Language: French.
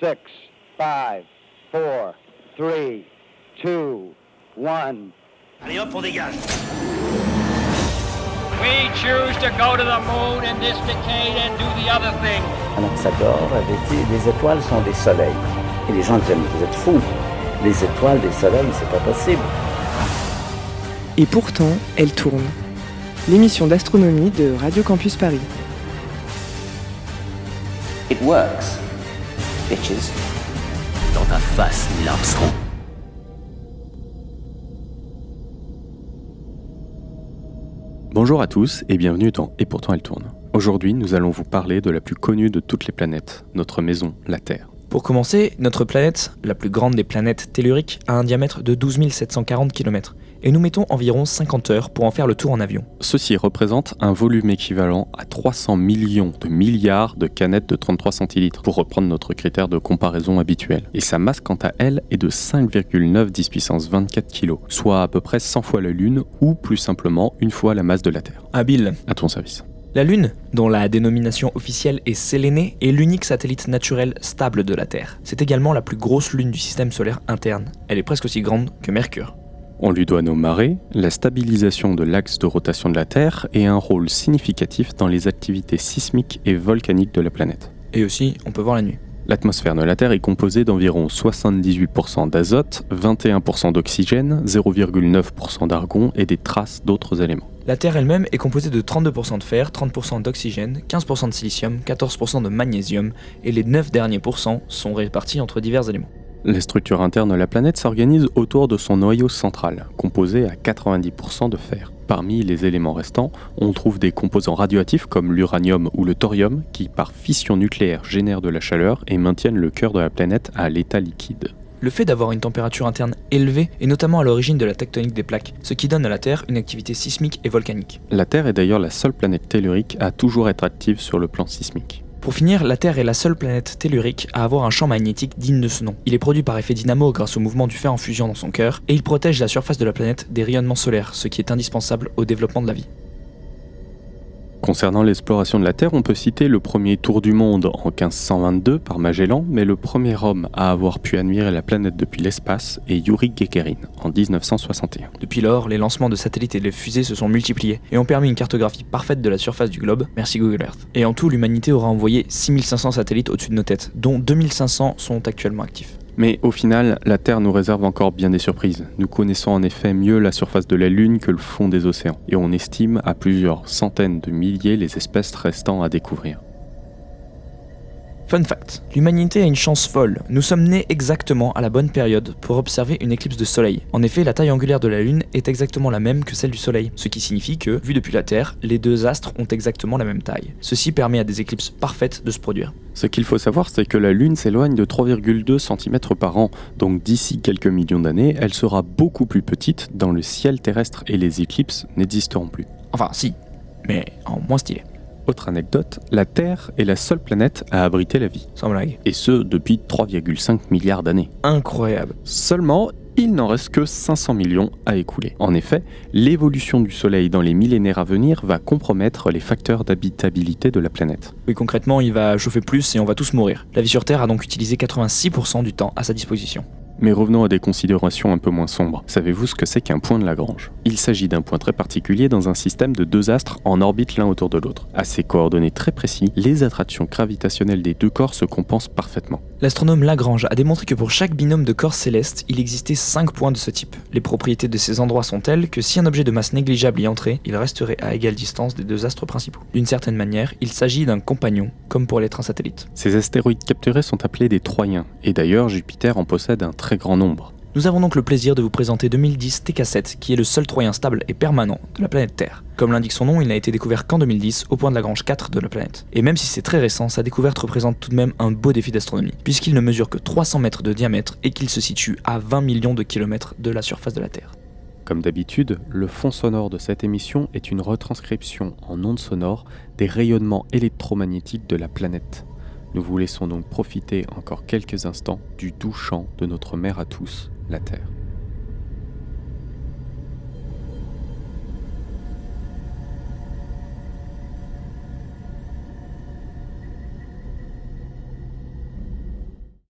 6, 5, 4, 3, 2, 1. Allez hop, on dégage. We choose to go to the moon in this decade and do the other thing. Anaxagore avait dit les étoiles sont des soleils. Et les gens disaient mais vous êtes fous. Les étoiles des soleils, c'est pas possible. Et pourtant, elle tourne. L'émission d'astronomie de Radio Campus Paris. It works. Bitches. Dans ta face, Neil Armstrong. Bonjour à tous et bienvenue dans Et pourtant elle tourne. Aujourd'hui, nous allons vous parler de la plus connue de toutes les planètes, notre maison, la Terre. Pour commencer, notre planète, la plus grande des planètes telluriques, a un diamètre de 12 740 km, et nous mettons environ 50 heures pour en faire le tour en avion. Ceci représente un volume équivalent à 300 millions de milliards de canettes de 33 centilitres, pour reprendre notre critère de comparaison habituel. Et sa masse, quant à elle, est de 5,9 10 puissance 24 kg, soit à peu près 100 fois la Lune, ou plus simplement une fois la masse de la Terre. Habile. À ton service. La Lune, dont la dénomination officielle est Sélénée, est l'unique satellite naturel stable de la Terre. C'est également la plus grosse lune du système solaire interne. Elle est presque aussi grande que Mercure. On lui doit nos marées, la stabilisation de l'axe de rotation de la Terre et un rôle significatif dans les activités sismiques et volcaniques de la planète. Et aussi, on peut voir la nuit. L'atmosphère de la Terre est composée d'environ 78% d'azote, 21% d'oxygène, 0,9% d'argon et des traces d'autres éléments. La Terre elle-même est composée de 32% de fer, 30% d'oxygène, 15% de silicium, 14% de magnésium, et les 9 derniers pourcents sont répartis entre divers éléments. Les structures internes de la planète s'organisent autour de son noyau central, composé à 90% de fer. Parmi les éléments restants, on trouve des composants radioactifs comme l'uranium ou le thorium qui, par fission nucléaire, génèrent de la chaleur et maintiennent le cœur de la planète à l'état liquide. Le fait d'avoir une température interne élevée est notamment à l'origine de la tectonique des plaques, ce qui donne à la Terre une activité sismique et volcanique. La Terre est d'ailleurs la seule planète tellurique à toujours être active sur le plan sismique. Pour finir, la Terre est la seule planète tellurique à avoir un champ magnétique digne de ce nom. Il est produit par effet dynamo grâce au mouvement du fer en fusion dans son cœur, et il protège la surface de la planète des rayonnements solaires, ce qui est indispensable au développement de la vie. Concernant l'exploration de la Terre, on peut citer le premier tour du monde en 1522 par Magellan, mais le premier homme à avoir pu admirer la planète depuis l'espace est Yuri Gagarin en 1961. Depuis lors, les lancements de satellites et de fusées se sont multipliés et ont permis une cartographie parfaite de la surface du globe, merci Google Earth. Et en tout, l'humanité aura envoyé 6500 satellites au-dessus de nos têtes, dont 2500 sont actuellement actifs. Mais au final, la Terre nous réserve encore bien des surprises. Nous connaissons en effet mieux la surface de la Lune que le fond des océans, et on estime à plusieurs centaines de milliers les espèces restant à découvrir. Fun fact, l'humanité a une chance folle. Nous sommes nés exactement à la bonne période pour observer une éclipse de soleil. En effet, la taille angulaire de la Lune est exactement la même que celle du Soleil, ce qui signifie que, vu depuis la Terre, les deux astres ont exactement la même taille. Ceci permet à des éclipses parfaites de se produire. Ce qu'il faut savoir, c'est que la Lune s'éloigne de 3,2 cm par an, donc d'ici quelques millions d'années, elle sera beaucoup plus petite dans le ciel terrestre et les éclipses n'existeront plus. Enfin, si, mais en moins stylé. Autre anecdote, la Terre est la seule planète à abriter la vie, Sans blague. et ce depuis 3,5 milliards d'années. Incroyable. Seulement, il n'en reste que 500 millions à écouler. En effet, l'évolution du Soleil dans les millénaires à venir va compromettre les facteurs d'habitabilité de la planète. Oui, concrètement, il va chauffer plus et on va tous mourir. La vie sur Terre a donc utilisé 86% du temps à sa disposition. Mais revenons à des considérations un peu moins sombres. Savez-vous ce que c'est qu'un point de Lagrange? Il s'agit d'un point très particulier dans un système de deux astres en orbite l'un autour de l'autre. À ces coordonnées très précis, les attractions gravitationnelles des deux corps se compensent parfaitement. L'astronome Lagrange a démontré que pour chaque binôme de corps célestes, il existait 5 points de ce type. Les propriétés de ces endroits sont telles que si un objet de masse négligeable y entrait, il resterait à égale distance des deux astres principaux. D'une certaine manière, il s'agit d'un compagnon, comme pour l'être un satellite. Ces astéroïdes capturés sont appelés des Troyens, et d'ailleurs Jupiter en possède un très grand nombre. Nous avons donc le plaisir de vous présenter 2010 TK7, qui est le seul Troyen stable et permanent de la planète Terre. Comme l'indique son nom, il n'a été découvert qu'en 2010 au point de Lagrange 4 de la planète. Et même si c'est très récent, sa découverte représente tout de même un beau défi d'astronomie, puisqu'il ne mesure que 300 mètres de diamètre et qu'il se situe à 20 millions de kilomètres de la surface de la Terre. Comme d'habitude, le fond sonore de cette émission est une retranscription en ondes sonores des rayonnements électromagnétiques de la planète. Nous vous laissons donc profiter encore quelques instants du doux chant de notre mère à tous, la Terre.